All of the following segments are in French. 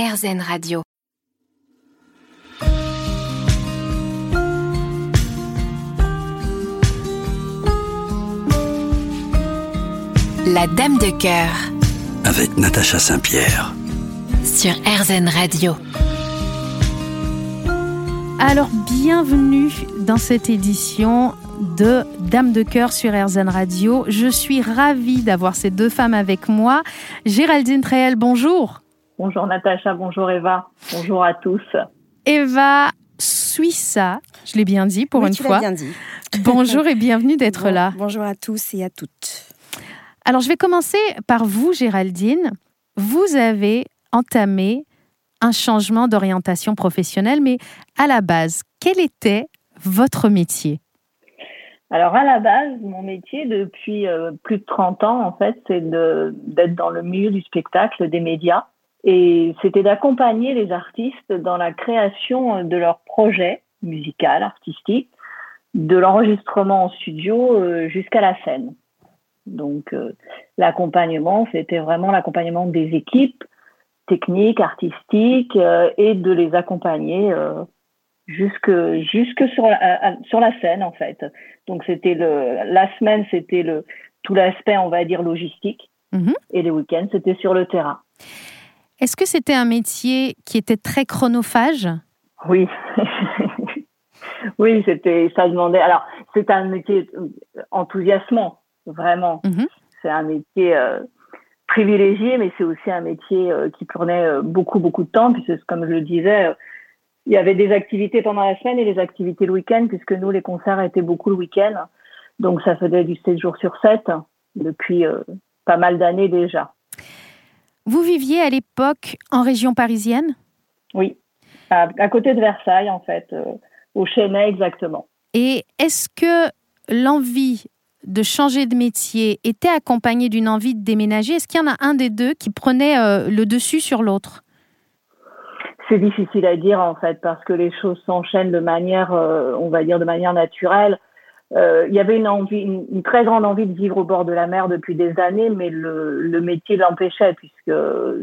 RZN Radio. La Dame de cœur avec Natacha Saint-Pierre. sur RZN Radio. Alors, bienvenue dans cette édition de Dame de cœur sur RZN Radio. Je suis ravie d'avoir ces deux femmes avec moi. Géraldine Tréel, bonjour. Bonjour Natacha, bonjour Eva, bonjour à tous. Eva Suissa, je l'ai bien dit pour Oui, une tu fois. bien dit. Bonjour et bienvenue d'être Bon- là. Bonjour à tous et à toutes. Alors, je vais commencer par vous, Géraldine. Vous avez entamé un changement d'orientation professionnelle, mais à la base, quel était votre métier? Alors à la base, mon métier depuis euh, plus de 30 ans, en fait, c'est d'être dans le milieu du spectacle, des médias. Et c'était d'accompagner les artistes dans la création de leurs projets musicaux, artistiques, de l'enregistrement en studio euh, jusqu'à la scène. Donc euh, l'accompagnement, c'était vraiment l'accompagnement des équipes techniques, artistiques, euh, et de les accompagner euh, jusque jusque sur la, sur la scène en fait. Donc c'était le la semaine c'était le tout l'aspect on va dire logistique Mhm. et les week-ends c'était sur le terrain. Est-ce que c'était un métier qui était très chronophage? Oui. oui, c'était ça demandait alors c'est un métier euh, enthousiasmant vraiment. Mhm. C'est un métier euh, privilégié mais c'est aussi un métier euh, qui prenait euh, beaucoup beaucoup de temps puisque comme je le disais il y avait des activités pendant la semaine et des activités le week-end, puisque nous, les concerts étaient beaucoup le week-end. Donc, ça faisait du 7 jours sur 7 depuis pas mal d'années déjà. Vous viviez à l'époque en région parisienne? Oui, à, à côté de Versailles, en fait, euh, au Chênay exactement. et est-ce que l'envie de changer de métier était accompagnée d'une envie de déménager? Est-ce qu'il y en a un des deux qui prenait euh, le dessus sur l'autre? C'est difficile à dire, en fait, parce que les choses s'enchaînent de manière, euh, on va dire, de manière naturelle. Euh, il y avait une envie, une, très grande envie de vivre au bord de la mer depuis des années, mais le, le métier l'empêchait puisque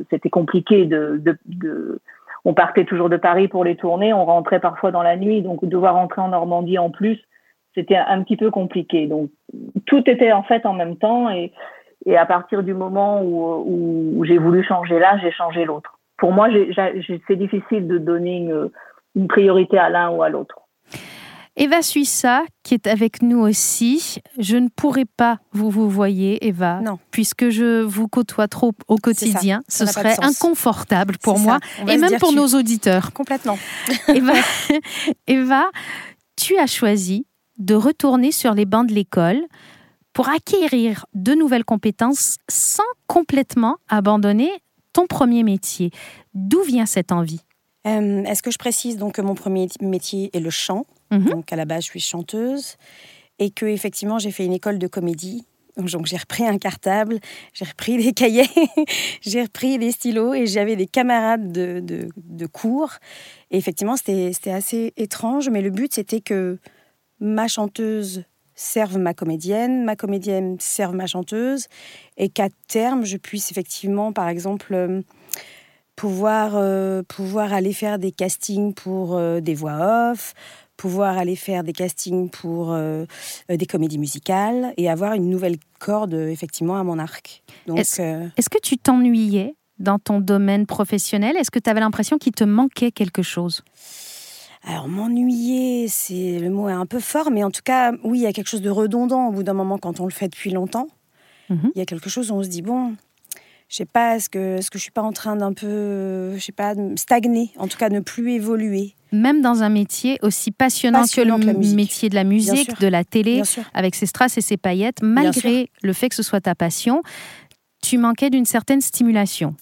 c'était compliqué de, de, de- on partait toujours de Paris pour les tournées, on rentrait parfois dans la nuit, donc devoir rentrer en Normandie en plus, c'était un, petit peu compliqué. Donc tout était en fait en même temps et, et à partir du moment où, où, j'ai voulu changer l'un, j'ai changé l'autre. Pour moi, c'est difficile de donner une priorité à l'un ou à l'autre. Eva Suissa, qui est avec nous aussi, je ne pourrais pas vous vous voyez, Eva, Non. puisque je vous côtoie trop au quotidien. Ça Ce serait inconfortable pour moi et même pour tu- nos auditeurs. Complètement. Eva, Eva, tu as choisi de retourner sur les bancs de l'école pour acquérir de nouvelles compétences sans complètement abandonner ton premier métier. D'où vient cette envie? Euh, Est-ce que je précise donc que mon premier métier est le chant? Mhm. Donc à la base, je suis chanteuse et que effectivement, j'ai fait une école de comédie. Donc j'ai repris un cartable, j'ai repris des cahiers, j'ai repris des stylos et j'avais des camarades de, de, de cours. Et effectivement, c'était c'était assez étrange, mais le but c'était que ma chanteuse serve ma comédienne, ma comédienne serve ma chanteuse, et qu'à terme, je puisse effectivement, par exemple, euh, pouvoir, euh, pouvoir aller faire des castings pour euh, des voix off, pouvoir aller faire des castings pour euh, des comédies musicales, et avoir une nouvelle corde, effectivement, à mon arc. Donc, Est-ce- Est-ce que tu t'ennuyais dans ton domaine professionnel? Est-ce que tu avais l'impression qu'il te manquait quelque chose? Alors, m'ennuyer, c'est le mot est un peu fort, mais en tout cas, oui, il y a quelque chose de redondant au bout d'un moment quand on le fait depuis longtemps. Mhm. Il y a quelque chose où on se dit, bon, je sais pas, est-ce que, est-ce que je suis pas en train d'un peu, je sais pas, stagner, en tout cas, ne plus évoluer? Même dans un métier aussi passionnant, Passionnant que le métier de la musique, de la télé, avec ses strass et ses paillettes, malgré le fait que ce soit ta passion, tu manquais d'une certaine stimulation.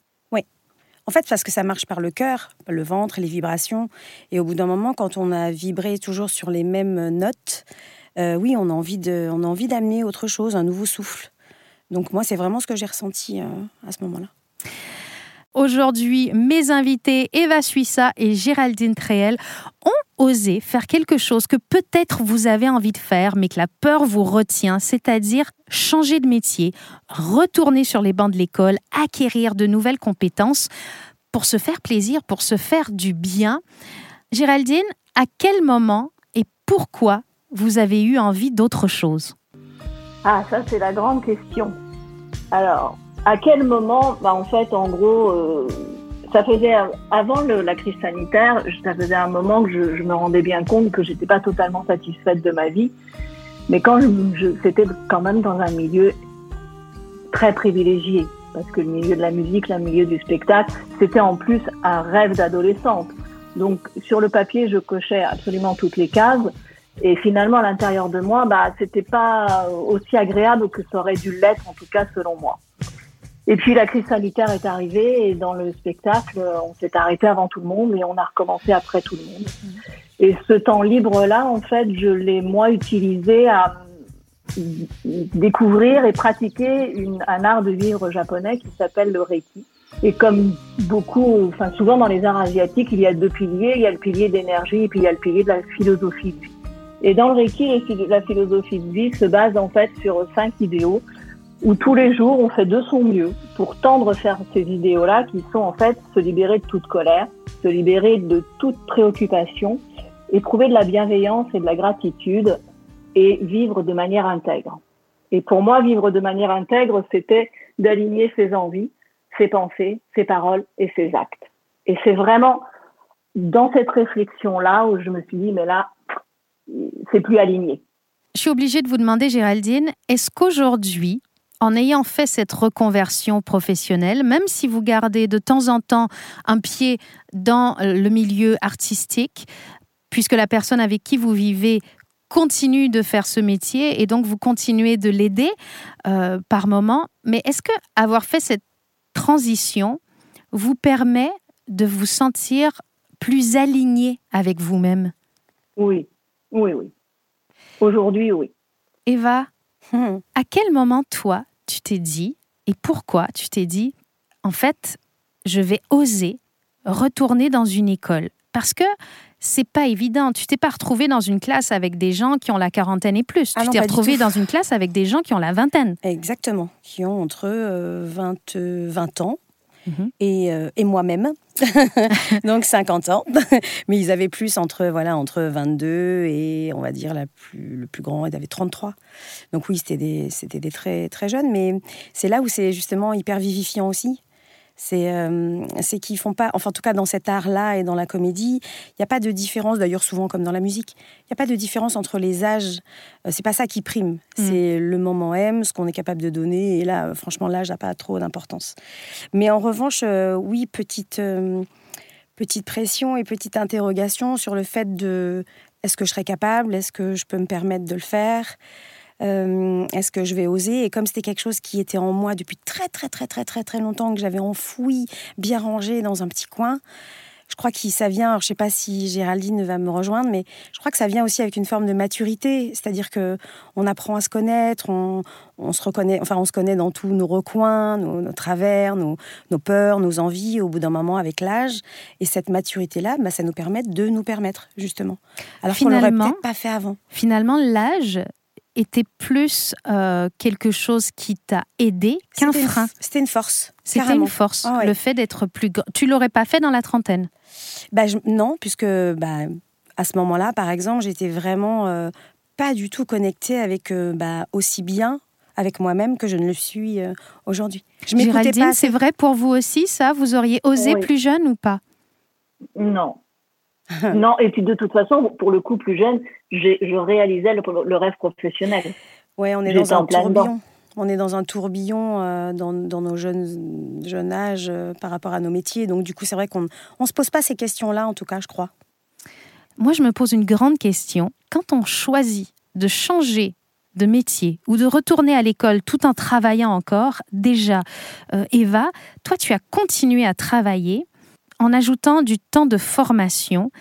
En fait, parce que ça marche par le cœur, le ventre, les vibrations. Et au bout d'un moment, quand on a vibré toujours sur les mêmes notes, euh, oui, on a envie de, on a envie d'amener autre chose, un nouveau souffle. Donc moi, c'est vraiment ce que j'ai ressenti euh, à ce moment-là. Aujourd'hui, mes invités Eva Suissa et Géraldine Tréel ont osé faire quelque chose que peut-être vous avez envie de faire, mais que la peur vous retient, c'est-à-dire changer de métier, retourner sur les bancs de l'école, acquérir de nouvelles compétences pour se faire plaisir, pour se faire du bien. Géraldine, à quel moment et pourquoi vous avez eu envie d'autre chose? Ah, ça c'est la grande question. Alors, à quel moment bah, En fait, en gros, euh, ça faisait avant la crise sanitaire, ça faisait un moment que je, me rendais bien compte que j'étais pas totalement satisfaite de ma vie. Mais quand je, c'était quand même dans un milieu très privilégié, parce que le milieu de la musique, le milieu du spectacle, c'était en plus un rêve d'adolescente. Donc sur le papier, je cochais absolument toutes les cases. Et finalement, à l'intérieur de moi, bah, c'était pas aussi agréable que ça aurait dû l'être, en tout cas selon moi. Et puis la crise sanitaire est arrivée et dans le spectacle, on s'est arrêté avant tout le monde et on a recommencé après tout le monde. Et ce temps libre-là, en fait, je l'ai moi utilisé à découvrir et pratiquer un art de vivre japonais qui s'appelle le Reiki. Et comme beaucoup, enfin souvent dans les arts asiatiques, il y a deux piliers. Il y a le pilier d'énergie et puis il y a le pilier de la philosophie de vie. Et dans le Reiki, la philosophie de vie se base en fait sur cinq idéaux où tous les jours on fait de son mieux pour tendre vers ces idéaux-là qui sont en fait se libérer de toute colère, se libérer de toute préoccupation, éprouver de la bienveillance et de la gratitude et vivre de manière intègre. Et pour moi, vivre de manière intègre, c'était d'aligner ses envies, ses pensées, ses paroles et ses actes. Et c'est vraiment dans cette réflexion-là où je me suis dit, mais là, c'est plus aligné. Je suis obligée de vous demander, Géraldine, est-ce qu'aujourd'hui, en ayant fait cette reconversion professionnelle, même si vous gardez de temps en temps un pied dans le milieu artistique, puisque la personne avec qui vous vivez continue de faire ce métier et donc vous continuez de l'aider euh, par moment. Mais est-ce que avoir fait cette transition vous permet de vous sentir plus aligné avec vous-même? Oui, oui, oui. Aujourd'hui, oui. Eva, hmm. à quel moment toi, tu t'es dit, et pourquoi tu t'es dit, en fait, je vais oser retourner dans une école Parce que c'est pas évident. Tu t'es pas retrouvé dans une classe avec des gens qui ont la quarantaine et plus. Ah tu t'es retrouvé dans une classe avec des gens qui ont la vingtaine. Exactement, qui ont entre 20, euh, 20 ans mhm. et, euh, et moi-même. donc 50 ans, mais ils avaient plus entre voilà entre 22 et on va dire la plus, le plus grand il avait 33. Donc oui, c'était des des très très jeunes mais c'est là où c'est justement hyper vivifiant aussi. C'est euh, qu'ils font pas, enfin en tout cas dans cet art-là et dans la comédie, il n'y a pas de différence, d'ailleurs souvent comme dans la musique, il n'y a pas de différence entre les âges, euh, c'est pas ça qui prime, mm. c'est le moment M, ce qu'on est capable de donner, et là franchement l'âge n'a pas trop d'importance. Mais en revanche, euh, oui, petite, petite pression et petite interrogation sur le fait de est-ce que je serais capable, est-ce que je peux me permettre de le faire? Euh, est-ce que je vais oser? Et comme c'était quelque chose qui était en moi depuis très très très très très très longtemps, que j'avais enfoui, bien rangé dans un petit coin, je crois que ça vient, alors je sais pas si Géraldine va me rejoindre, mais je crois que ça vient aussi avec une forme de maturité, c'est-à-dire que on apprend à se connaître, on, se reconnaît, enfin on se connaît dans tous nos recoins, nos, travers, nos, peurs, nos envies, au bout d'un moment avec l'âge, et cette maturité-là, bah, ça nous permet de nous permettre justement. Alors qu'on l'aurait peut-être pas fait avant. Finalement, l'âge était plus euh, quelque chose qui t'a aidé qu'un frein. C'était une force. C'était une force. Ah le fait d'être plus. Tu l'aurais pas fait dans la trentaine? Bah, Non, puisque bah, à ce moment-là, par exemple, j'étais vraiment euh, pas du tout connectée avec euh, bah, aussi bien avec moi-même que je ne le suis aujourd'hui. Je m'écoutais pas. C'est vrai pour vous aussi, ça? Vous auriez osé plus jeune ou pas? Non, non, et puis de toute façon, pour le coup plus jeune, je réalisais le, rêve professionnel. Oui, on est dans un tourbillon. On est dans un tourbillon euh, dans, nos jeunes, jeunes âges euh, par rapport à nos métiers. Donc du coup, c'est vrai qu'on ne se pose pas ces questions-là, en tout cas, je crois. Moi, je me pose une grande question. Quand on choisit de changer de métier ou de retourner à l'école tout en travaillant encore, déjà, euh, Eva, toi, tu as continué à travailler en ajoutant du temps de formation.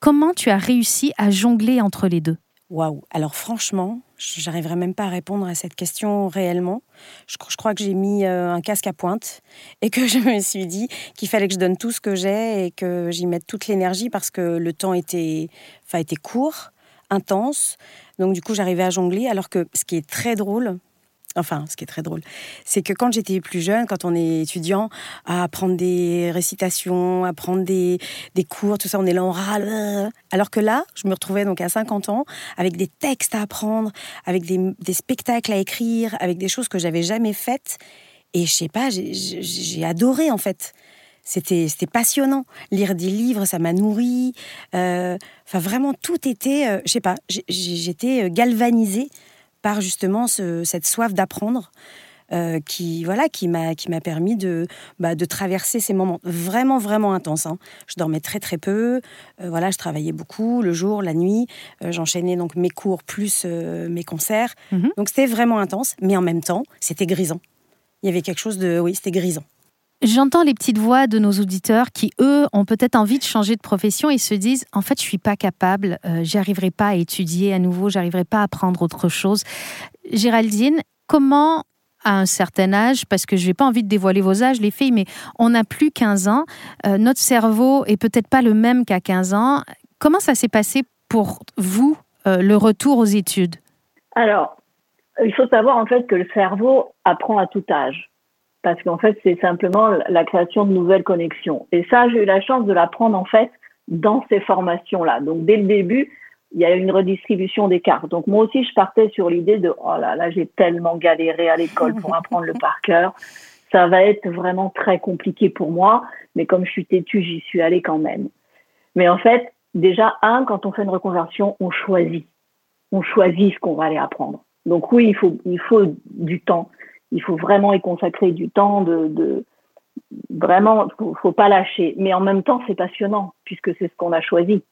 Comment tu as réussi à jongler entre les deux? Waouh Alors franchement, j'arriverai même pas à répondre à cette question réellement. Je, crois que j'ai mis euh, un casque à pointe et que je me suis dit qu'il fallait que je donne tout ce que j'ai et que j'y mette toute l'énergie parce que le temps était, enfin, était court, intense. Donc du coup, j'arrivais à jongler. Alors que ce qui est très drôle, enfin, ce qui est très drôle, c'est que quand j'étais plus jeune, quand on est étudiant, à apprendre des récitations, à prendre des, des cours, tout ça, on est là, on râle. Alors que là, je me retrouvais donc à 50 ans avec des textes à apprendre, avec des, des spectacles à écrire, avec des choses que j'avais jamais faites. Et je sais pas, j'ai adoré en fait. C'était passionnant. Lire des livres, ça m'a nourri. Euh, enfin, vraiment, tout était, euh, je sais pas, j'étais galvanisée par justement cette soif d'apprendre. Euh, qui voilà qui m'a qui m'a permis de bah, de traverser ces moments vraiment vraiment intenses. Hein. Je dormais très très peu, euh, voilà, je travaillais beaucoup le jour, la nuit, euh, j'enchaînais donc mes cours plus mes concerts. Mhm. Donc c'était vraiment intense, mais en même temps c'était grisant. Il y avait quelque chose de oui, c'était grisant. J'entends les petites voix de nos auditeurs qui, eux, ont peut-être envie de changer de profession et se disent en fait, je suis pas capable, euh, j'arriverai pas à étudier à nouveau, j'arriverai pas à apprendre autre chose. Géraldine, comment à un certain âge, parce que je n'ai pas envie de dévoiler vos âges, les filles, mais on n'a plus 15 ans, euh, notre cerveau est peut-être pas le même qu'à 15 ans. Comment ça s'est passé pour vous, euh, le retour aux études? Alors, il faut savoir en fait que le cerveau apprend à tout âge parce qu'en fait, c'est simplement la création de nouvelles connexions. Et ça, j'ai eu la chance de l'apprendre en fait dans ces formations-là. Donc, dès le début, il y a une redistribution des cartes. Donc, moi aussi, je partais sur l'idée de oh là là, j'ai tellement galéré à l'école pour apprendre le par cœur. Ça va être vraiment très compliqué pour moi, mais comme je suis têtue, j'y suis allée quand même. Mais en fait, déjà, un, quand on fait une reconversion, on choisit. On choisit ce qu'on va aller apprendre. Donc oui, il faut, il faut du temps il faut vraiment y consacrer du temps, de, de vraiment, faut, faut pas lâcher. Mais en même temps, c'est passionnant puisque c'est ce qu'on a choisi.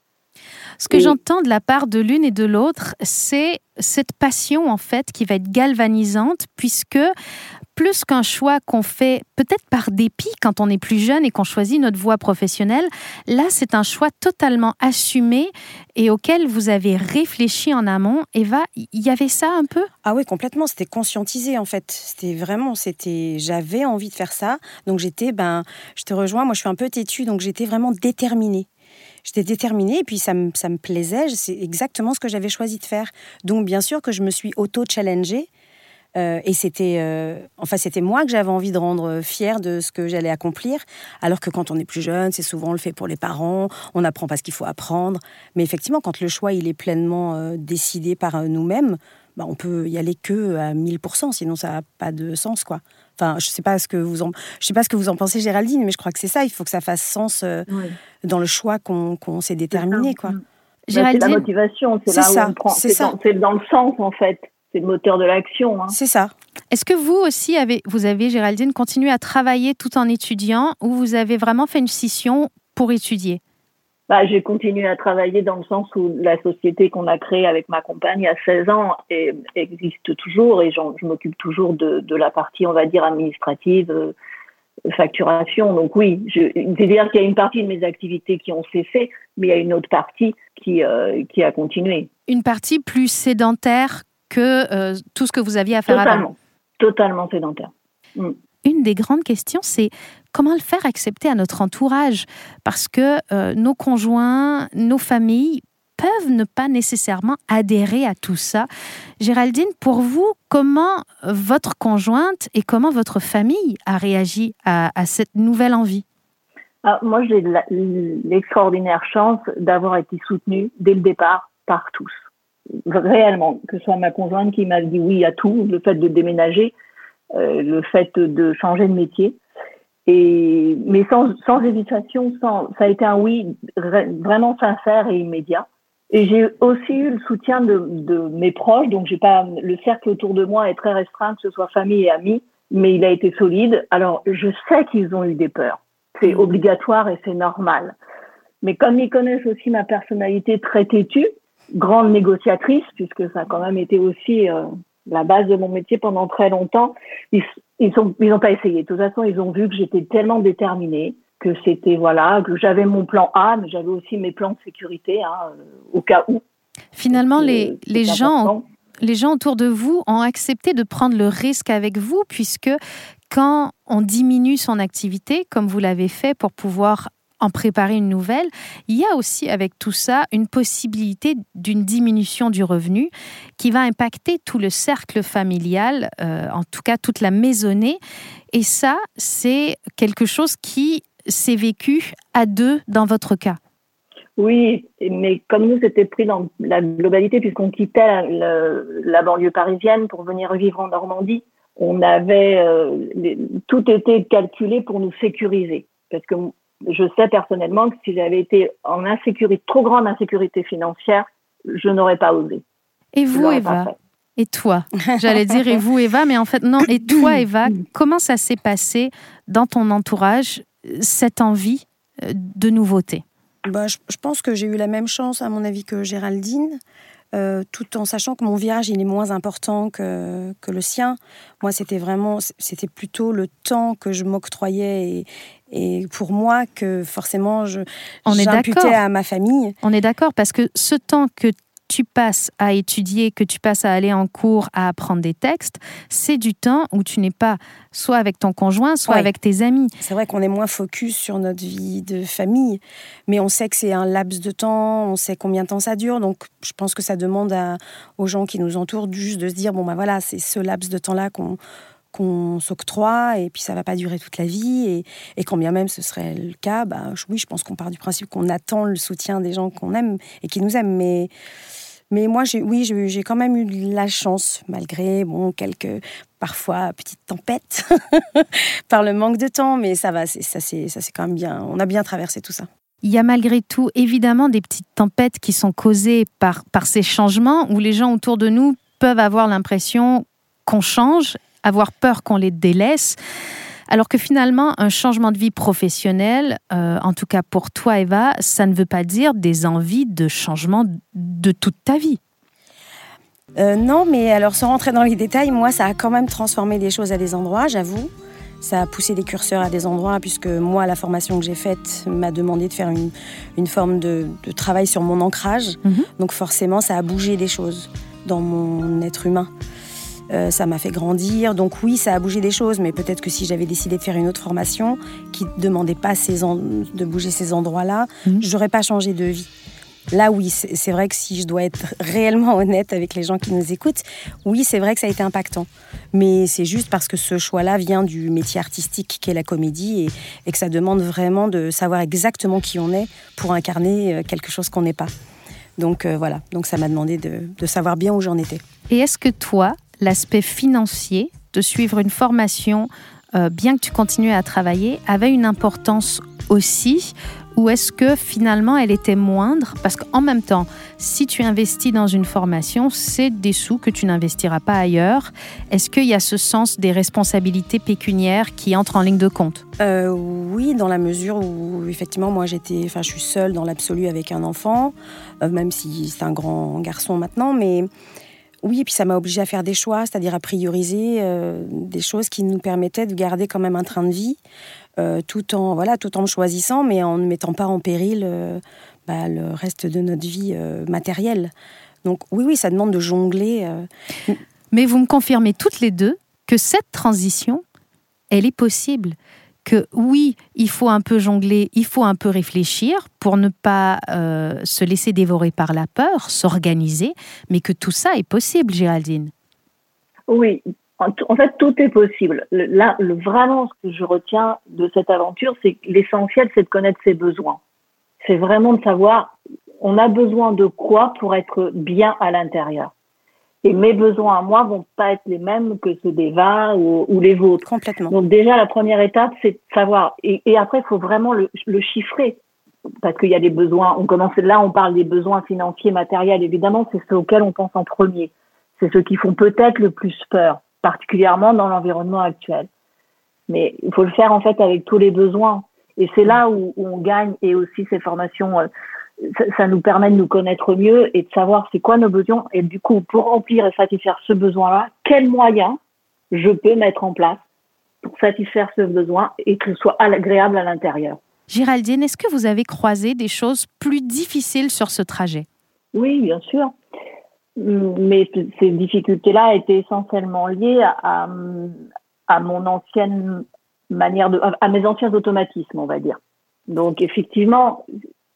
Ce que j'entends de la part de l'une et de l'autre, c'est cette passion en fait qui va être galvanisante puisque plus qu'un choix qu'on fait peut-être par dépit quand on est plus jeune et qu'on choisit notre voie professionnelle, là c'est un choix totalement assumé et auquel vous avez réfléchi en amont. Eva, il y avait ça un peu? Ah oui, complètement, c'était conscientisé en fait. C'était vraiment, c'était, j'avais envie de faire ça. Donc j'étais, ben, je te rejoins, moi je suis un peu têtue, donc j'étais vraiment déterminée j'étais déterminée et puis ça me, ça me plaisait. C'est exactement ce que j'avais choisi de faire. Donc, bien sûr que je me suis auto-challengée. Euh, et c'était, euh, enfin, c'était moi que j'avais envie de rendre fière de ce que j'allais accomplir. Alors que quand on est plus jeune, c'est souvent le fait pour les parents. On apprend parce qu'il faut apprendre. Mais effectivement, quand le choix il est pleinement euh, décidé par nous-mêmes, bah, on peut y aller que à 1000%. Sinon, ça n'a pas de sens, quoi. Enfin, je sais pas ce que vous en, je sais pas ce que vous en pensez, Géraldine, mais je crois que c'est ça. Il faut que ça fasse sens euh, dans le choix qu'on s'est déterminé, quoi. Bah, c'est la motivation, c'est là où on prend. C'est C'est dans le sens, en fait. C'est le moteur de l'action. Hein. C'est ça. Est-ce que vous aussi avez, vous avez, Géraldine, continué à travailler tout en étudiant ou vous avez vraiment fait une scission pour étudier? Bah, j'ai continué à travailler dans le sens où la société qu'on a créée avec ma compagne à 16 ans existe toujours et je m'occupe toujours de, de, la partie, on va dire, administrative, euh, facturation. Donc oui, c'est-à-dire qu'il y a une partie de mes activités qui ont cessé, mais il y a une autre partie qui, euh, qui a continué. Une partie plus sédentaire que euh, tout ce que vous aviez à faire totalement, avant Totalement sédentaire. Mm une des grandes questions, c'est comment le faire accepter à notre entourage? Parce que euh, nos conjoints, nos familles peuvent ne pas nécessairement adhérer à tout ça. Géraldine, pour vous, comment votre conjointe et comment votre famille a réagi à, cette nouvelle envie? Ah, Moi, j'ai l'extraordinaire chance d'avoir été soutenue dès le départ par tous. Réellement, que ce soit ma conjointe qui m'a dit oui à tout, le fait de déménager, euh, le fait de changer de métier. Et, mais sans, sans hésitation, sans, ça a été un oui vraiment sincère et immédiat. Et j'ai aussi eu le soutien de, de mes proches, donc j'ai pas le cercle autour de moi est très restreint, que ce soit famille et amis, mais il a été solide. Alors je sais qu'ils ont eu des peurs, c'est mmh. obligatoire et c'est normal. Mais comme ils connaissent aussi ma personnalité très têtue, grande négociatrice, puisque ça a quand même été aussi euh, la base de mon métier pendant très longtemps, ils ils ont ils ont pas essayé. De toute façon, ils ont vu que j'étais tellement déterminée que c'était voilà que j'avais mon plan A, mais j'avais aussi mes plans de sécurité hein, euh, au cas où. Finalement, les, les gens les gens autour de vous ont accepté de prendre le risque avec vous puisque quand on diminue son activité, comme vous l'avez fait pour pouvoir en préparer une nouvelle. Il y a aussi avec tout ça une possibilité d'une diminution du revenu qui va impacter tout le cercle familial, euh, en tout cas toute la maisonnée. Et ça, c'est quelque chose qui s'est vécu à deux dans votre cas. Oui, mais comme nous, c'était pris dans la globalité, puisqu'on quittait la, banlieue parisienne pour venir vivre en Normandie, on avait euh, tout était calculé pour nous sécuriser. Parce que je sais personnellement que si j'avais été en insécurité, trop grande insécurité financière, je n'aurais pas osé. Et vous, Eva Et toi? J'allais dire et vous, Eva, mais en fait, non. Et toi, Eva, comment ça s'est passé dans ton entourage, cette envie euh, de nouveauté? Bah, je, pense que j'ai eu la même chance, à mon avis, que Géraldine. Euh, tout en sachant que mon virage il est moins important que, que le sien. Moi, c'était vraiment, c'était plutôt le temps que je m'octroyais et, et, pour moi que forcément je j'imputais à ma famille. On est d'accord parce que ce temps que tu passes à étudier, que tu passes à aller en cours, à apprendre des textes, c'est du temps où tu n'es pas soit avec ton conjoint, soit avec tes amis. C'est vrai qu'on est moins focus sur notre vie de famille, mais on sait que c'est un laps de temps, on sait combien de temps ça dure, donc je pense que ça demande aux gens qui nous entourent juste de se dire, bon ben voilà, c'est ce laps de temps-là qu'on qu'on s'octroie et puis ça va pas durer toute la vie et, et quand bien même ce serait le cas, bah, oui, je pense qu'on part du principe qu'on attend le soutien des gens qu'on aime et qui nous aiment, mais mais moi, oui, j'ai quand même eu la chance, malgré bon, quelques parfois petites tempêtes par le manque de temps, mais ça va, ça c'est quand même bien. On a bien traversé tout ça. Il y a malgré tout évidemment des petites tempêtes qui sont causées par, par ces changements où les gens autour de nous peuvent avoir l'impression qu'on change, avoir peur qu'on les délaisse. Alors que finalement, un changement de vie professionnelle, euh, en tout cas pour toi Eva, ça ne veut pas dire des envies de changement de toute ta vie. Euh, non, mais alors sans rentrer dans les détails, moi, ça a quand même transformé des choses à des endroits, j'avoue. Ça a poussé des curseurs à des endroits, puisque moi, la formation que j'ai faite m'a demandé de faire une, forme de, travail sur mon ancrage. Mhm. Donc forcément, ça a bougé des choses dans mon être humain. Euh, ça m'a fait grandir. Donc oui, ça a bougé des choses, mais peut-être que si j'avais décidé de faire une autre formation qui ne demandait pas de bouger ces endroits-là, je n'aurais pas changé de vie. Là, oui, c'est vrai que si je dois être réellement honnête avec les gens qui nous écoutent, oui, c'est vrai que ça a été impactant. Mais c'est juste parce que ce choix-là vient du métier artistique qu'est la comédie et, que ça demande vraiment de savoir exactement qui on est pour incarner euh, quelque chose qu'on n'est pas. Donc euh, voilà, donc ça m'a demandé de, de savoir bien où j'en étais. Et est-ce que toi, l'aspect financier de suivre une formation, euh, bien que tu continues à travailler, avait une importance aussi ou est-ce que finalement elle était moindre? Parce qu'en même temps, si tu investis dans une formation, c'est des sous que tu n'investiras pas ailleurs. Est-ce qu'il y a ce sens des responsabilités pécuniaires qui entrent en ligne de compte? Euh, Oui, dans la mesure où effectivement moi j'étais, enfin je suis seule dans l'absolu avec un enfant, euh, même si c'est un grand garçon maintenant, mais oui, et puis ça m'a obligé à faire des choix, c'est-à-dire à prioriser euh, des choses qui nous permettaient de garder quand même un train de vie, euh, tout en voilà, tout en choisissant, mais en ne mettant pas en péril euh, bah, le reste de notre vie matérielle. Donc oui, oui, ça demande de jongler. Mais vous me confirmez toutes les deux que cette transition, elle est possible que oui, il faut un peu jongler, il faut un peu réfléchir pour ne pas euh, se laisser dévorer par la peur, s'organiser, mais que tout ça est possible, Géraldine. Oui, en, fait, tout est possible. Là, le, vraiment, ce que je retiens de cette aventure, c'est que l'essentiel, c'est de connaître ses besoins. C'est vraiment de savoir, on a besoin de quoi pour être bien à l'intérieur. Et mes besoins à moi vont pas être les mêmes que ceux d'Eva ou, ou les vôtres. Complètement. Donc déjà, la première étape, c'est de savoir. Et, et après, il faut vraiment le, le chiffrer. Parce qu'il y a des besoins, on commence là, on parle des besoins financiers, matériels, évidemment, c'est ceux auxquels on pense en premier. C'est ceux qui font peut-être le plus peur, particulièrement dans l'environnement actuel. Mais il faut le faire en fait avec tous les besoins. Et c'est là où, où, on gagne et aussi ces formations ça, nous permet de nous connaître mieux et de savoir c'est quoi nos besoins. Et du coup, pour remplir et satisfaire ce besoin-là, quels moyens je peux mettre en place pour satisfaire ce besoin et que ce soit agréable à l'intérieur? Géraldine, est-ce que vous avez croisé des choses plus difficiles sur ce trajet? Oui, bien sûr. Mais ces difficultés-là étaient essentiellement liées à, à mon ancienne manière de, à mes anciens automatismes, on va dire. Donc effectivement,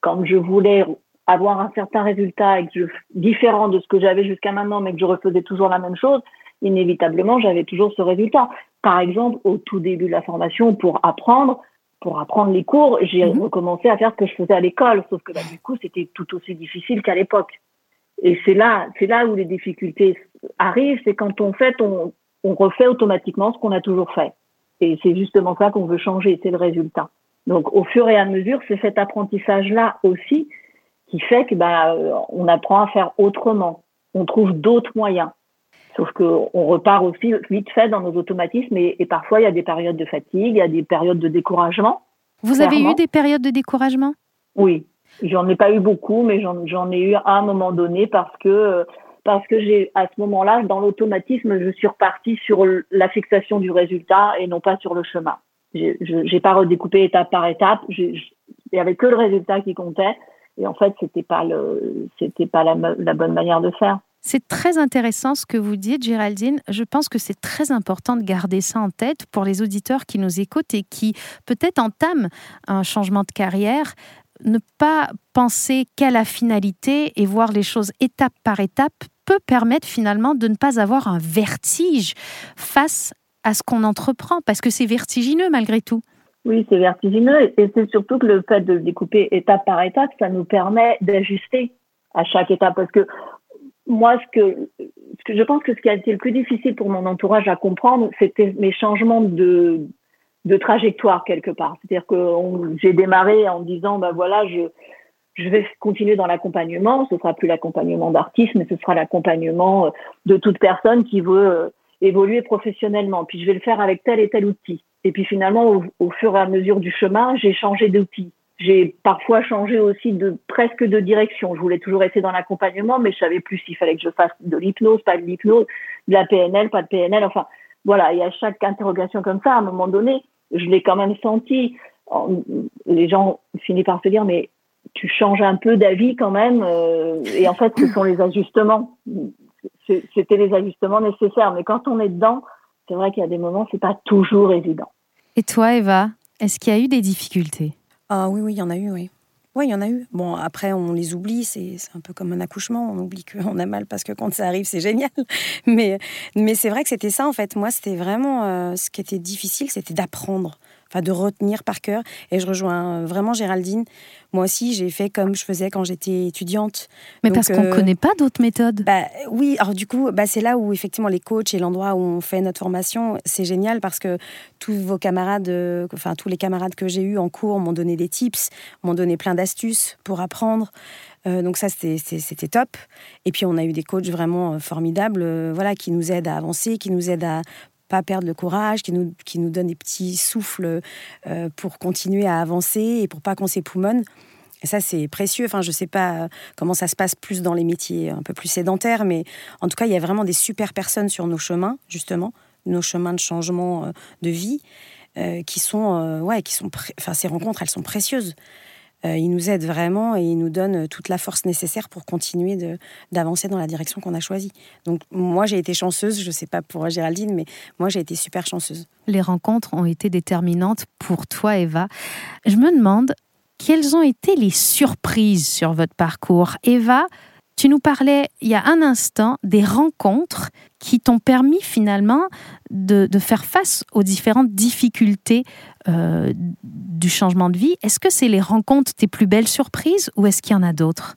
quand je voulais avoir un certain résultat et que je, différent de ce que j'avais jusqu'à maintenant, mais que je refaisais toujours la même chose, inévitablement, j'avais toujours ce résultat. Par exemple, au tout début de la formation, pour apprendre, pour apprendre les cours, j'ai mhm. recommencé à faire ce que je faisais à l'école, sauf que bah, du coup, c'était tout aussi difficile qu'à l'époque. Et c'est là, c'est là où les difficultés arrivent, c'est quand on fait, on, on refait automatiquement ce qu'on a toujours fait. Et c'est justement ça qu'on veut changer, c'est le résultat. Donc, au fur et à mesure, c'est cet apprentissage-là aussi qui fait que bah, euh, on apprend à faire autrement. On trouve d'autres moyens. Sauf qu'on repart aussi vite fait dans nos automatismes et, parfois il y a des périodes de fatigue, il y a des périodes de découragement. Vous avez eu des périodes de découragement? Oui, j'en ai pas eu beaucoup, mais j'en ai eu à un moment donné parce que parce que j'ai à ce moment-là dans l'automatisme je suis repartie sur la fixation du résultat et non pas sur le chemin. Je n'ai pas redécoupé étape par étape. Il y avait que le résultat qui comptait et en fait c'était pas le c'était pas la, la bonne manière de faire. C'est très intéressant ce que vous dites, Géraldine. Je pense que c'est très important de garder ça en tête pour les auditeurs qui nous écoutent et qui peut-être entament un changement de carrière. Ne pas penser qu'à la finalité et voir les choses étape par étape peut permettre finalement de ne pas avoir un vertige face à ce qu'on entreprend, parce que c'est vertigineux malgré tout. Oui, c'est vertigineux et c'est surtout que le fait de découper étape par étape, ça nous permet d'ajuster à chaque étape parce que moi, ce que, je pense que ce qui a été le plus difficile pour mon entourage à comprendre, c'était mes changements de, trajectoire quelque part. C'est-à-dire que j'ai démarré en disant, bah voilà, je, je vais continuer dans l'accompagnement. Ce sera plus l'accompagnement d'artiste, mais ce sera l'accompagnement de toute personne qui veut évoluer professionnellement. Puis je vais le faire avec tel et tel outil. Et puis finalement, au, fur et à mesure du chemin, j'ai changé d'outil. J'ai parfois changé aussi de presque de direction. Je voulais toujours rester dans l'accompagnement, mais je savais plus s'il fallait que je fasse de l'hypnose, pas de l'hypnose, de la PNL, pas de PNL. Enfin, voilà. Et à chaque interrogation comme ça, à un moment donné, je l'ai quand même senti. Les gens finissent par se dire, mais tu changes un peu d'avis quand même. Euh, et en fait, ce sont les ajustements. C'était les ajustements nécessaires. Mais quand on est dedans, c'est vrai qu'il y a des moments, c'est pas toujours évident. Et toi, Eva, est-ce qu'il y a eu des difficultés? Ah oui, oui, il y en a eu, oui. Oui, il y en a eu. Bon, après, on les oublie, c'est un peu comme un accouchement, on oublie qu'on a mal parce que quand ça arrive, c'est génial. Mais, mais c'est vrai que c'était ça, en fait. Moi, c'était vraiment euh, ce qui était difficile, c'était d'apprendre de retenir par cœur. Et je rejoins euh, vraiment Géraldine. Moi aussi, j'ai fait comme je faisais quand j'étais étudiante. Mais parce qu'on ne euh, connaît pas d'autres méthodes. Bah, oui, alors du coup, bah, c'est là où effectivement les coachs et l'endroit où on fait notre formation, c'est génial parce que tous vos camarades, euh, enfin tous les camarades que j'ai eus en cours m'ont donné des tips, m'ont donné plein d'astuces pour apprendre. donc ça, c'était top. Et puis, on a eu des coachs vraiment formidables voilà, qui nous aident à avancer, qui nous aident à pas perdre le courage, qui nous, qui nous donne des petits souffles euh, pour continuer à avancer et pour pas qu'on s'époumonne. Et ça, c'est précieux. Enfin, je sais pas comment ça se passe plus dans les métiers un peu plus sédentaires, mais en tout cas, il y a vraiment des super personnes sur nos chemins, justement, nos chemins de changement euh, de vie, euh, qui sont, ouais, qui sont, enfin, ces rencontres, elles sont précieuses. Euh, il nous aide vraiment et il nous donne toute la force nécessaire pour continuer d'avancer dans la direction qu'on a choisie. Donc moi j'ai été chanceuse, je ne sais pas pour Géraldine, mais moi j'ai été super chanceuse. Les rencontres ont été déterminantes pour toi Eva. Je me demande quelles ont été les surprises sur votre parcours? Eva, tu nous parlais il y a un instant des rencontres qui t'ont permis finalement de, faire face aux différentes difficultés euh, du changement de vie. Est-ce que c'est les rencontres tes plus belles surprises ou est-ce qu'il y en a d'autres?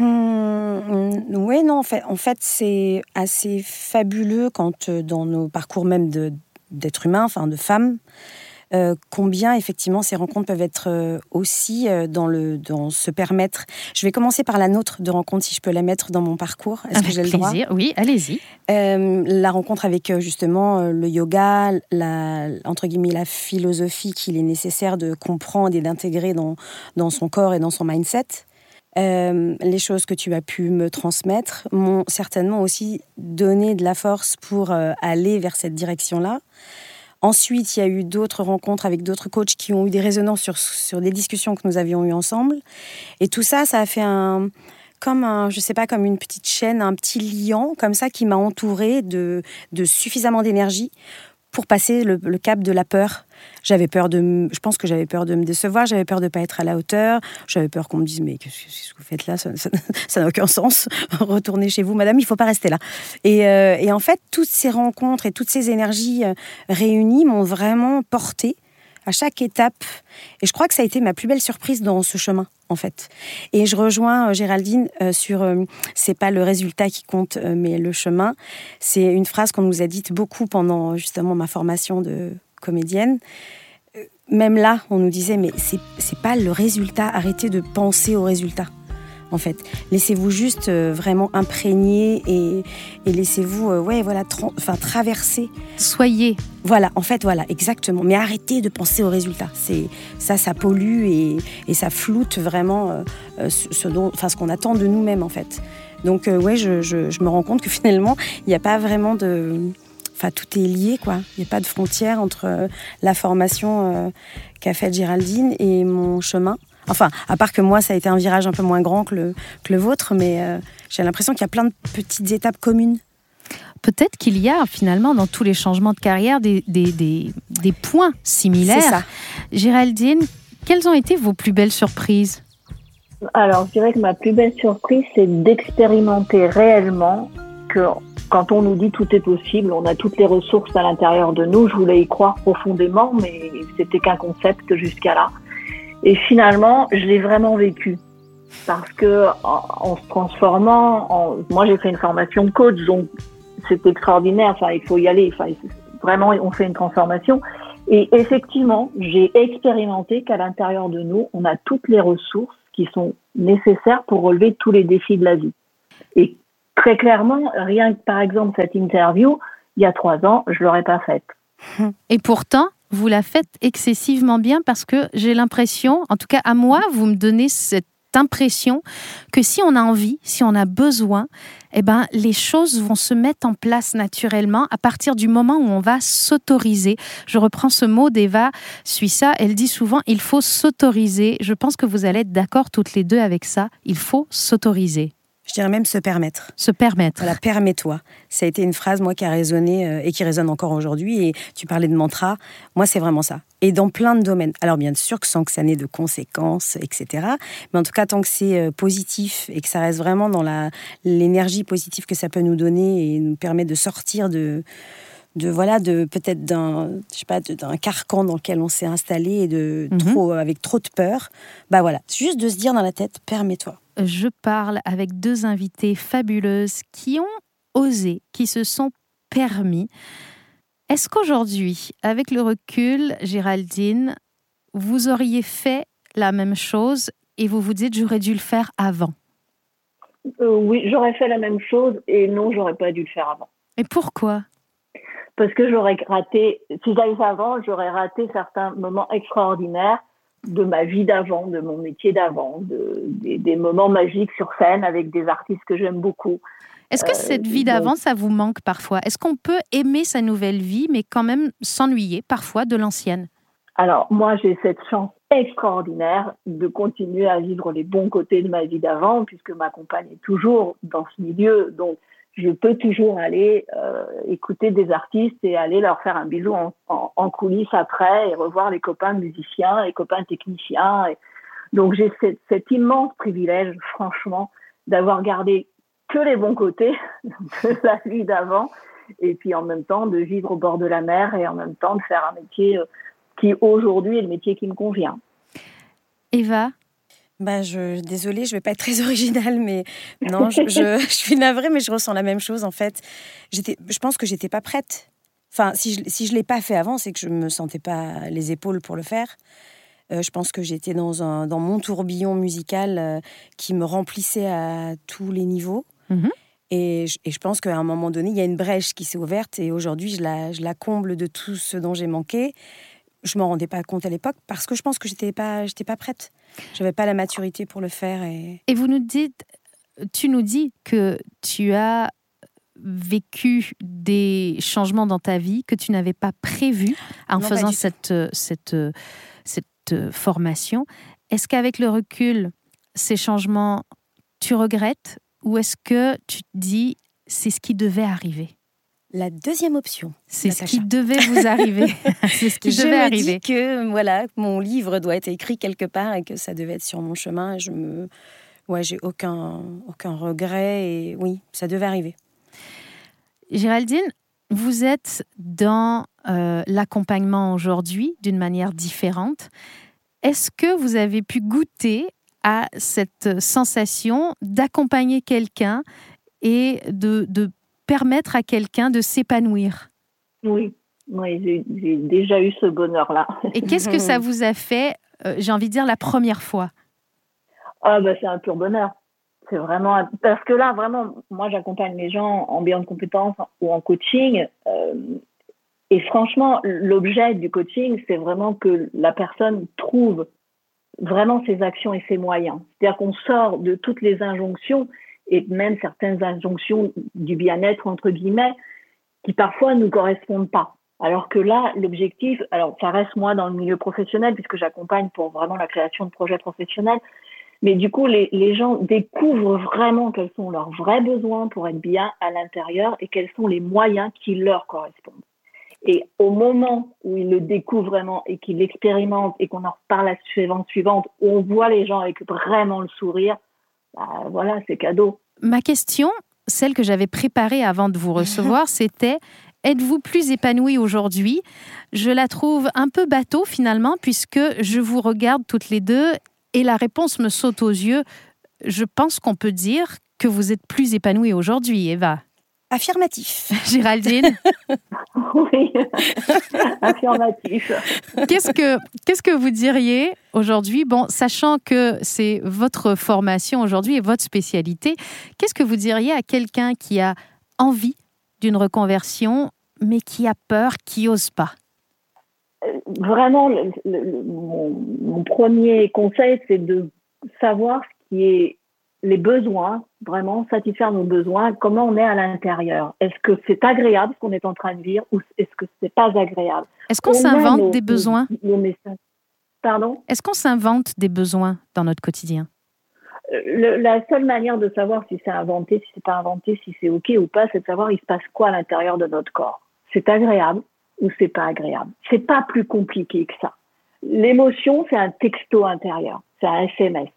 Mmh, Oui, non, en fait, c'est assez fabuleux quand euh, dans nos parcours même d'êtres humains, enfin de femmes, euh, combien effectivement ces rencontres peuvent être euh, aussi euh, dans, le, dans se permettre? Je vais commencer par la nôtre de rencontre, si je peux la mettre dans mon parcours. Est-ce que j'ai le droit? Oui, allez-y. la rencontre avec justement le yoga, la, entre guillemets la philosophie qu'il est nécessaire de comprendre et d'intégrer dans, dans son corps et dans son mindset. les choses que tu as pu me transmettre m'ont certainement aussi donné de la force pour aller vers cette direction-là. Ensuite, il y a eu d'autres rencontres avec d'autres coachs qui ont eu des résonances sur, sur des discussions que nous avions eues ensemble. Et tout ça, ça a fait un, comme un, je sais pas, comme une petite chaîne, un petit liant comme ça qui m'a entourée de, de suffisamment d'énergie pour passer le, cap de la peur. J'avais peur de, je pense que j'avais peur de me décevoir, j'avais peur de pas être à la hauteur, j'avais peur qu'on me dise mais qu'est-ce que vous faites là, ça n'a aucun sens. Retournez chez vous, madame, il faut pas rester là. Et, euh, et, en fait, toutes ces rencontres et toutes ces énergies euh, réunies m'ont vraiment porté à chaque étape. Et je crois que ça a été ma plus belle surprise dans ce chemin, en fait. Et je rejoins euh, Géraldine euh, sur euh, c'est pas le résultat qui compte, mais le chemin. C'est une phrase qu'on nous a dite beaucoup pendant justement ma formation de comédienne. Même là, on nous disait, mais c'est pas le résultat, arrêtez de penser au résultat en fait. Laissez-vous juste euh, vraiment imprégner et, laissez-vous, euh, ouais, voilà, enfin traverser. Soyez. Voilà, en fait, voilà, exactement. Mais arrêtez de penser au résultat. C'est ça, ça pollue et, ça floute vraiment euh, ce dont, enfin, ce qu'on attend de nous-mêmes, en fait. Donc, ouais, je, me rends compte que finalement, il n'y a pas vraiment de Enfin, tout est lié, quoi. Il n'y a pas de frontière entre la formation qu'a faite Géraldine et mon chemin. Enfin, à part que moi, ça a été un virage un peu moins grand que le, que le vôtre, mais euh, j'ai l'impression qu'il y a plein de petites étapes communes. Peut-être qu'il y a finalement dans tous les changements de carrière des, des, des, des points similaires. Ça. Géraldine, quelles ont été vos plus belles surprises? Alors, je dirais que ma plus belle surprise, c'est d'expérimenter réellement que quand on nous dit tout est possible, on a toutes les ressources à l'intérieur de nous. Je voulais y croire profondément, mais c'était qu'un concept jusqu'à là. Et finalement, je l'ai vraiment vécu. Parce que en, se transformant, moi j'ai fait une formation de coach, donc c'est extraordinaire. Enfin, il faut y aller. Vraiment, on fait une transformation. Et effectivement, j'ai expérimenté qu'à l'intérieur de nous, on a toutes les ressources qui sont nécessaires pour relever tous les défis de la vie. Et très clairement, rien que par exemple cette interview, il y a trois ans, je l'aurais pas faite. Et pourtant, vous la faites excessivement bien parce que j'ai l'impression, en tout cas à moi, vous me donnez cette impression que si on a envie, si on a besoin, eh ben, les choses vont se mettre en place naturellement à partir du moment où on va s'autoriser. Je reprends ce mot d'Eva Suissa, elle dit souvent il faut s'autoriser. Je pense que vous allez être d'accord toutes les deux avec ça. Il faut s'autoriser. Je dirais même se permettre. Se permettre. Voilà, permets-toi. Ça a été une phrase, moi, qui a résonné euh, et qui résonne encore aujourd'hui. Et tu parlais de mantra. Moi, c'est vraiment ça. Et dans plein de domaines. Alors, bien sûr que sans que ça n'ait de conséquences, etc. Mais en tout cas, tant que c'est euh, positif et que ça reste vraiment dans l'énergie positive que ça peut nous donner et nous permet de sortir de de voilà de peut-être d'un je sais pas d'un carcan dans lequel on s'est installé et de mhm. trop avec trop de peur bah voilà juste de se dire dans la tête permets-toi je parle avec deux invitées fabuleuses qui ont osé, qui se sont permis. Est-ce qu'aujourd'hui, avec le recul, Géraldine, vous auriez fait la même chose et vous vous dites j'aurais dû le faire avant? Euh, Oui, j'aurais fait la même chose et non, j'aurais pas dû le faire avant. Et pourquoi? Parce que j'aurais raté, si j'avais avant, j'aurais raté certains moments extraordinaires de ma vie d'avant, de mon métier d'avant, de, des, moments magiques sur scène avec des artistes que j'aime beaucoup. Est-ce que cette vie euh, d'avant, ça vous manque parfois? Est-ce qu'on peut aimer sa nouvelle vie, mais quand même s'ennuyer parfois de l'ancienne? Alors, moi, j'ai cette chance extraordinaire de continuer à vivre les bons côtés de ma vie d'avant, puisque ma compagne est toujours dans ce milieu. Donc, je peux toujours aller euh, écouter des artistes et aller leur faire un bisou en, en, coulisses après et revoir les copains musiciens, les copains techniciens. Donc j'ai cet immense privilège, franchement, d'avoir gardé que les bons côtés de la vie d'avant et puis en même temps de vivre au bord de la mer et en même temps de faire un métier euh, qui aujourd'hui est le métier qui me convient. Eva, bah, je, désolée, je vais pas être très originale, mais non, je, je, suis navrée, mais je ressens la même chose en fait. J'étais, je pense que j'étais pas prête. Enfin, si je, si je l'ai pas fait avant, c'est que je me sentais pas les épaules pour le faire. Euh, je pense que j'étais dans, un, dans mon tourbillon musical euh, qui me remplissait à tous les niveaux. Mhm. Et, je, et, je pense qu'à un moment donné, il y a une brèche qui s'est ouverte et aujourd'hui, je la, je la comble de tout ce dont j'ai manqué je m'en rendais pas compte à l'époque parce que je pense que j'étais pas j'étais pas prête. J'avais pas la maturité pour le faire et et vous nous dites tu nous dis que tu as vécu des changements dans ta vie que tu n'avais pas prévus en faisant cette, cette, cette formation. Est-ce qu'avec le recul, ces changements, tu regrettes ou est-ce que tu te dis c'est ce qui devait arriver? La deuxième option. C'est ce qui devait vous arriver. C'est ce qui je devait me arriver. dis que voilà, mon livre doit être écrit quelque part et que ça devait être sur mon chemin. Je me, ouais, j'ai aucun aucun regret et oui, ça devait arriver. Géraldine, vous êtes dans euh, l'accompagnement aujourd'hui d'une manière différente. Est-ce que vous avez pu goûter à cette sensation d'accompagner quelqu'un et de, de permettre à quelqu'un de s'épanouir Oui, oui j'ai- déjà eu ce bonheur-là. Et qu'est-ce que ça vous a fait, euh, j'ai envie de dire, la première fois? Ah bah c'est un pur bonheur. C'est vraiment un- parce que là vraiment, moi j'accompagne les gens en bilan de compétences ou en coaching. euh, et franchement, l'objet du coaching, c'est vraiment que la personne trouve vraiment ses actions et ses moyens. C'est-à-dire qu'on sort de toutes les injonctions et même certaines injonctions du bien-être entre guillemets qui parfois ne correspondent pas. Alors que là, l'objectif, alors ça reste moi dans le milieu professionnel puisque j'accompagne pour vraiment la création de projets professionnels. Mais du coup, les, les gens découvrent vraiment quels sont leurs vrais besoins pour être bien à l'intérieur et quels sont les moyens qui leur correspondent. Et au moment où ils le découvrent vraiment et qu'ils l'expérimentent et qu'on en reparle la suivante suivante, on voit les gens avec vraiment le sourire, bah, voilà, c'est cadeau. Ma question, celle que j'avais préparée avant de vous recevoir, c'était Êtes-vous plus épanoui aujourd'hui? Je la trouve un peu bateau finalement, puisque je vous regarde toutes les deux et la réponse me saute aux yeux. Je pense qu'on peut dire que vous êtes plus épanouie aujourd'hui, Eva. Affirmatif. Géraldine, Oui, affirmatif. qu'est-ce que qu'est-ce que vous diriez aujourd'hui? Bon, sachant que c'est votre formation aujourd'hui et votre spécialité, qu'est-ce que vous diriez à quelqu'un qui a envie d'une reconversion, mais qui a peur, qui ose pas? Vraiment, le- le- le- mon, mon premier conseil, c'est de savoir ce qui est les besoins, vraiment satisfaire nos besoins, comment on est à l'intérieur. Est-ce que c'est agréable ce qu'on est en train de vivre ou est-ce que c'est pas agréable? Est-ce qu'on s'invente nos- des besoins? nos messages. Pardon? Est-ce qu'on s'invente des besoins dans notre quotidien? Euh, le- la seule manière de savoir si c'est inventé, si c'est pas inventé, si c'est ok ou pas, c'est de savoir il se passe quoi à l'intérieur de notre corps. C'est agréable ou c'est pas agréable? C'est pas plus compliqué que ça. L'émotion, c'est un texto intérieur, c'est un SMS.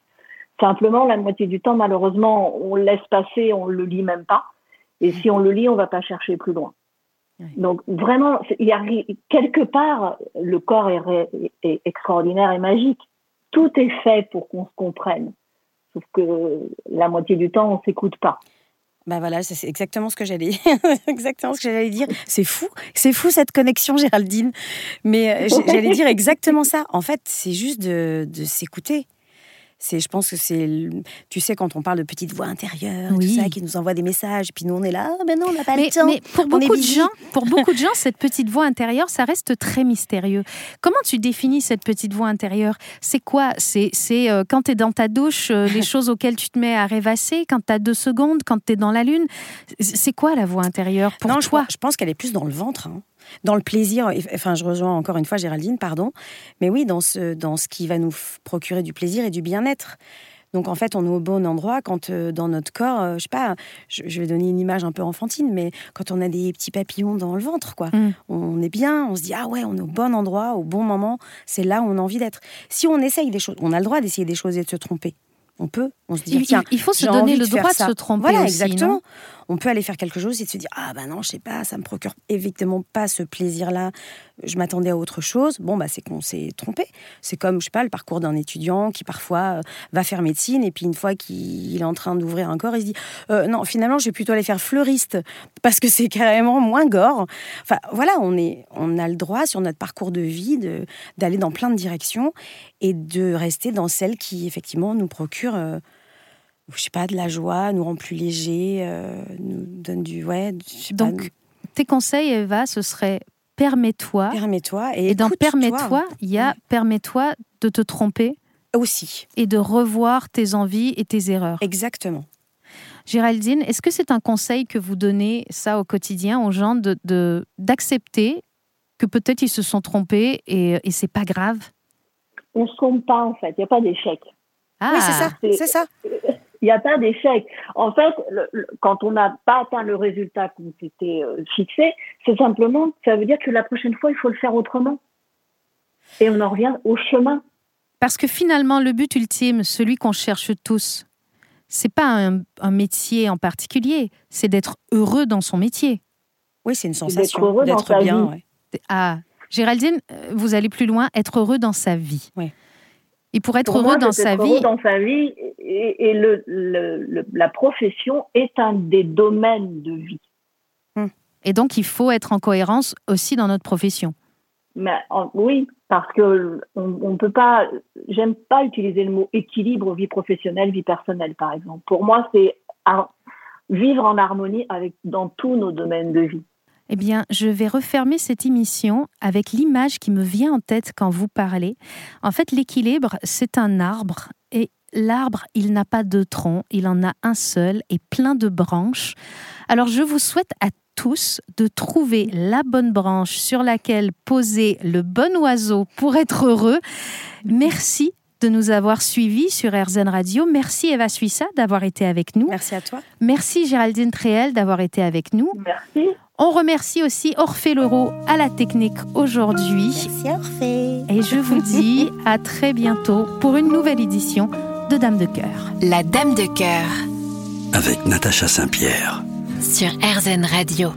Simplement, la moitié du temps, malheureusement, on le laisse passer, on le lit même pas. Et si on le lit, on va pas chercher plus loin. Oui. Donc vraiment, il y a quelque part, le corps est, ré- est extraordinaire et magique. Tout est fait pour qu'on se comprenne. Sauf que la moitié du temps, on s'écoute pas. Bah voilà, c'est exactement ce que j'allais exactement ce que j'allais dire. C'est fou, c'est fou cette connexion, Géraldine. Mais euh, j'allais dire exactement ça. En fait, c'est juste de, de s'écouter. C'est, je pense que c'est, tu sais, quand on parle de petite voix intérieure, Oui. tout ça, qui nous envoie des messages, puis nous on est là, ah ben non, on n'a pas mais, le temps. mais pour beaucoup de gens, pour beaucoup de gens, cette petite voix intérieure, ça reste très mystérieux. Comment tu définis cette petite voix intérieure? C'est quoi? C'est c'est, euh, quand tu es dans ta douche, euh, les choses auxquelles tu te mets à rêvasser, quand tu as deux secondes, quand tu es dans la lune? C'est- quoi la voix intérieure pour non, je, toi? pense- je pense qu'elle est plus dans le ventre, hein. Dans le plaisir. Enfin, je rejoins encore une fois Géraldine, pardon. Mais oui, dans ce, dans ce qui va nous procurer du plaisir et du bien-être. Donc en fait, on est au bon endroit quand euh, dans notre corps, euh, je sais pas, je, je vais donner une image un peu enfantine, mais quand on a des petits papillons dans le ventre, quoi, Mm. on est bien, on se dit ah ouais, on est au bon endroit, au bon moment, c'est là où on a envie d'être. Si on essaye des choses, on a le droit d'essayer des choses et de se tromper. On peut, on se dit tiens, il faut se donner le droit de se tromper Voilà, aussi, exactement. On peut aller faire quelque chose et se dire ah ben non, je sais pas, ça me procure évidemment pas ce plaisir-là. Je m'attendais à autre chose. Bon bah c'est qu'on s'est trompé. C'est comme je sais pas le parcours d'un étudiant qui parfois euh, va faire médecine et puis une fois qu'il est en train d'ouvrir un corps, il se dit Euh, non finalement je vais plutôt aller faire fleuriste parce que c'est carrément moins gore. Enfin voilà, on est on a le droit sur notre parcours de vie d'aller dans plein de directions et de rester dans celle qui effectivement nous procure euh, je sais pas, de la joie, nous rend plus légers, euh, nous donne du. Ouais, pas, Donc, tes conseils, Eva, ce serait permets-toi. permets-toi. Et, Et dans permets-toi, il y a permets-toi de te tromper Aussi, et de revoir tes envies et tes erreurs. exactement. Géraldine, est-ce que c'est un conseil que vous donnez ça au quotidien aux gens de d'accepter que peut-être ils se sont trompés et, et c'est pas grave? On se trompe pas en fait. Il n'y a pas d'échec. Ah, Oui, c'est ça, c'est ça. Il n'y a pas d'échec. En fait, quand on n'a pas atteint le résultat qu'on s'était euh, fixé, c'est simplement, ça veut dire que la prochaine fois, il faut le faire autrement. Et on en revient au chemin. Parce que finalement, le but ultime, celui qu'on cherche tous, c'est pas un, métier en particulier, c'est d'être heureux dans son métier. Oui, c'est une sensation d'être bien. Ah, Géraldine, euh, vous allez plus loin, être heureux dans sa vie. Oui. Et pour être heureux dans sa vie. dans sa vie et, le, la profession est un des domaines de vie. Hmm. Et donc, il faut être en cohérence aussi dans notre profession. Mais, oui, parce que on, ne peut pas. J'aime pas utiliser le mot équilibre vie professionnelle, vie personnelle, par exemple. Pour moi, c'est vivre en harmonie avec dans tous nos domaines de vie. Eh bien, je vais refermer cette émission avec l'image qui me vient en tête quand vous parlez. En fait, l'équilibre, c'est un arbre et l'arbre, il n'a pas de tronc, il en a un seul et plein de branches. Alors, je vous souhaite à tous de trouver la bonne branche sur laquelle poser le bon oiseau pour être heureux. Merci de nous avoir suivis sur RZN Radio. Merci Eva Suissa d'avoir été avec nous. Merci à toi. Merci Géraldine Tréel d'avoir été avec nous. Merci. On remercie aussi Orphée Leroux à la technique aujourd'hui. Merci Orphée. Et je vous dis à très bientôt pour une nouvelle édition de Dame de Cœur. La Dame de Cœur. Avec Natacha Saint-Pierre. Sur RZN Radio.